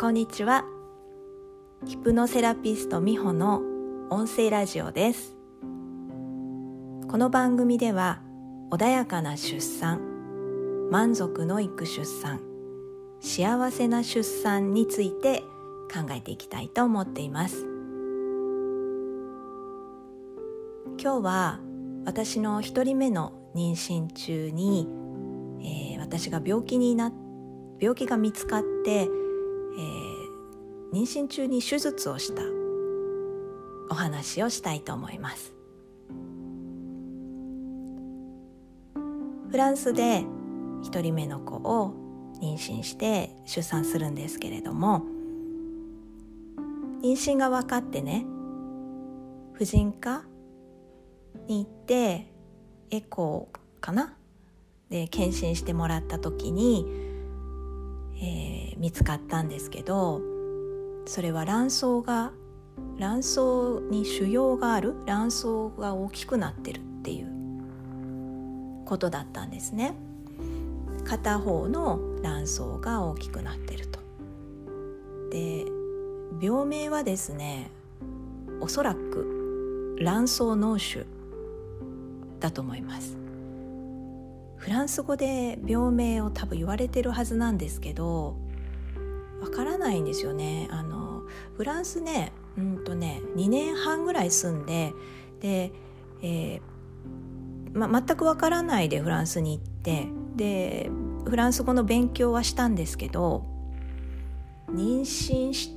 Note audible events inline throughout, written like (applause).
こんにちは。ヒプノセラピスト美穂の音声ラジオです。この番組では穏やかな出産満足のいく出産幸せな出産について考えていきたいと思っています。今日は私の一人目の妊娠中に、えー、私が病気にな病気が見つかって、妊娠中に手術をした。お話をしたいと思います。フランスで一人目の子を妊娠して出産するんですけれども妊娠が分かってね婦人科に行ってエコーかな？で検診してもらった時に、えー、見つかったんですけどそれは卵巣が卵巣に腫瘍がある卵巣が大きくなってるっていうことだったんですね。片方の卵巣が大きくなってると。で病名はですねおそらく卵巣脳腫だと思います。フランス語で病名を多分言われてるはずなんですけどわからないんですよね。あのフランスねうんとね2年半ぐらい住んでで、えーま、全くわからないでフランスに行ってでフランス語の勉強はしたんですけど妊娠し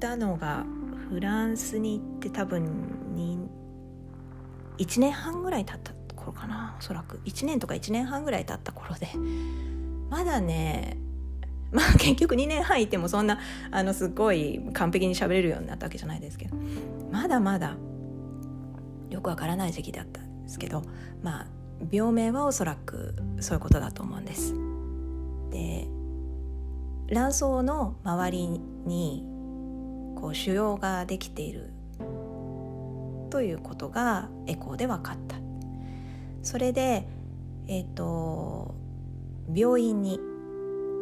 たのがフランスに行って多分1年半ぐらい経った頃かなおそらく。1年とか1年半ぐらい経った頃で。まだねまあ結局2年半いてもそんなあのすごい完璧に喋れるようになったわけじゃないですけどまだまだよくわからない時期だったんですけどまあ病名はおそらくそういうことだと思うんです。で卵巣の周りにこう腫瘍ができているということがエコーで分かったそれでえっ、ー、と病院に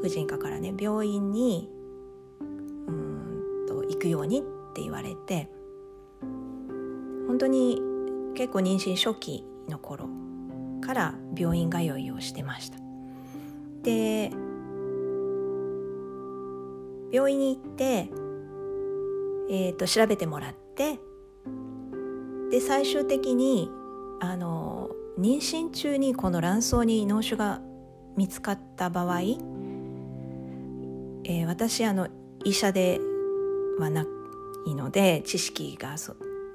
婦人科からね病院にうんと行くようにって言われて本当に結構妊娠初期の頃から病院通いをしてました。で病院に行って、えーと調べてもらってで最終的にあの妊娠中にこの卵巣に脳腫が見つかった場合、えー、私あの医者ではないので知識が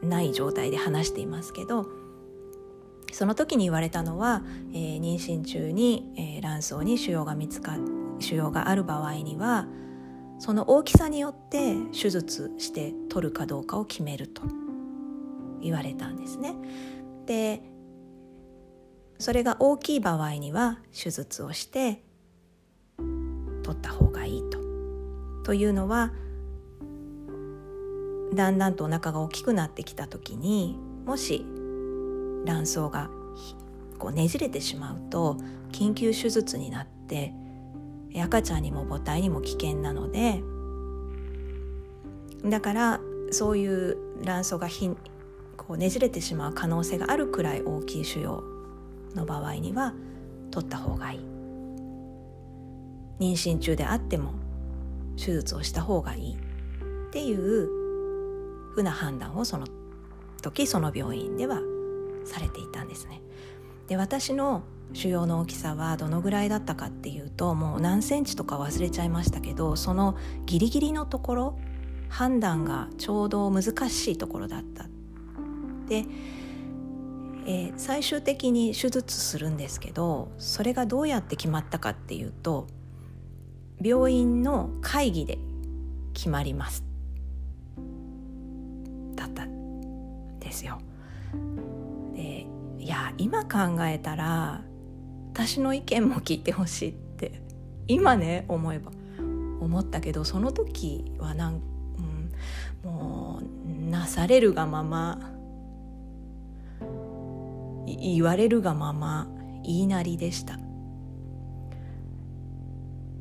ない状態で話していますけどその時に言われたのは、えー、妊娠中に、えー、卵巣に腫瘍が見つか腫瘍がある場合にはその大きさによって手術して取るかどうかを決めると。言われたんですね。でそれが大きい場合には手術をしてというのはだんだんとお腹が大きくなってきた時にもし卵巣がこうねじれてしまうと緊急手術になって赤ちゃんにも母体にも危険なのでだからそういう卵巣がひこうねじれてしまう可能性があるくらい大きい腫瘍の場合には取った方がいい。妊娠中であっても手術をした方がいいっていうふうな判断をその時その病院ではされていたんですね。で私の腫瘍の大きさはどのぐらいだったかっていうともう何センチとか忘れちゃいましたけどそのギリギリのところ判断がちょうど難しいところだったで、えー、最終的に手術するんですけどそれがどうやって決まったかっていうと病院の会議で決まりますだったんですよ。でいや今考えたら私の意見も聞いてほしいって今ね思えば思ったけどその時はなん、うん、もうなされるがまま言われるがまま言いなりでした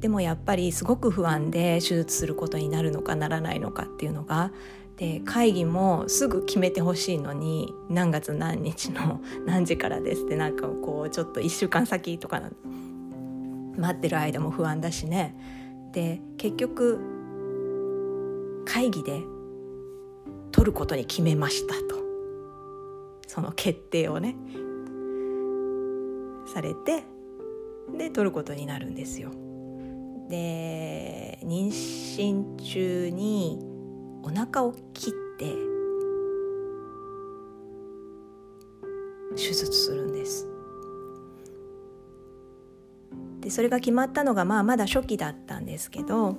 でもやっぱりすごく不安で手術することになるのかならないのかっていうのがで会議もすぐ決めてほしいのに何月何日の (laughs) 何時からですってなんかこうちょっと1週間先とか待ってる間も不安だしね。で結局会議で取ることに決めましたと。その決定をね。されてで取ることになるんですよ。で妊娠中にお腹を切って手術するんです。でそれが決まったのが、まあ、まだ初期だったんですけど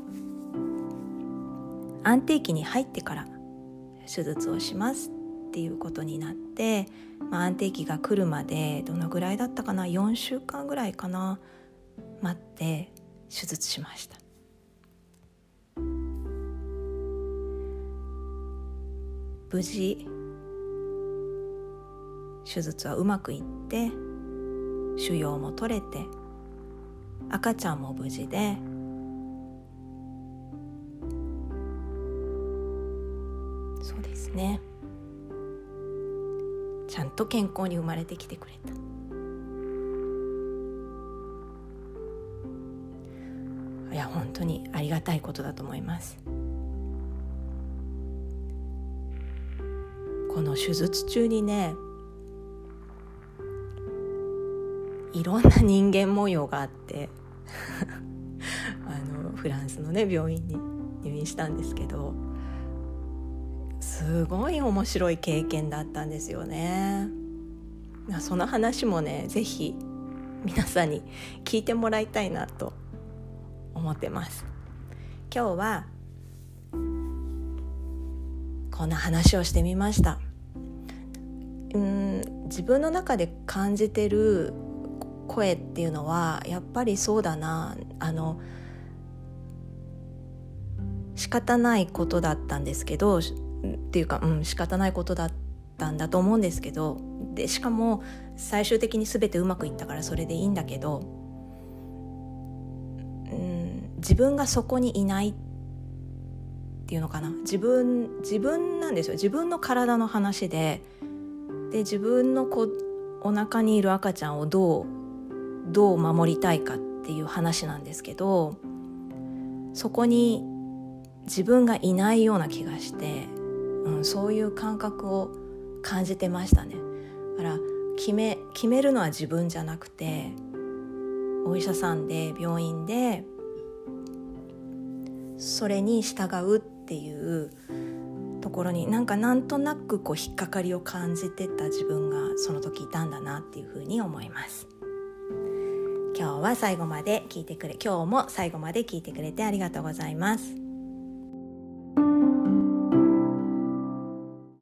安定期に入ってから手術をしますっていうことになって、まあ、安定期が来るまでどのぐらいだったかな？4週間ぐらいかな？待って手術しました。無事手術はうまくいって腫瘍も取れて赤ちゃんも無事でそうですね。ちゃんと健康に生まれてきてくれた。いや本当にありがたいことだと思いますこの手術中にねいろんな人間模様があって (laughs) あのフランスのね病院に入院したんですけどすごい面白い経験だったんですよね。その話もね是非皆さんに聞いてもらいたいなと思ってます。今日はこんな話をしてみました。うん自分の中で感じてる声っていうのはやっぱりそうだなあの仕方ないことだったんですけどっていうか、うん、仕方ないことだったんだと思うんですけどでしかも最終的に全てうまくいったからそれでいいんだけど、自分がそこにいないっていうのかな。自分自分なんですよ。自分の体の話で。で自分の子お腹にいる赤ちゃんをどうどう守りたいかっていう話なんですけどそこに自分がいないような気がして、うん、そういう感覚を感じてましたね。だから決め決めるのは自分じゃなくてお医者さんで病院でそれに従うっていうところになんかなんとなくこう引っかかりを感じてた自分がその時いたんだなっていうふうに思います。今日は最後まで聞いてくれ今日も最後まで聞いてくれてありがとうございます。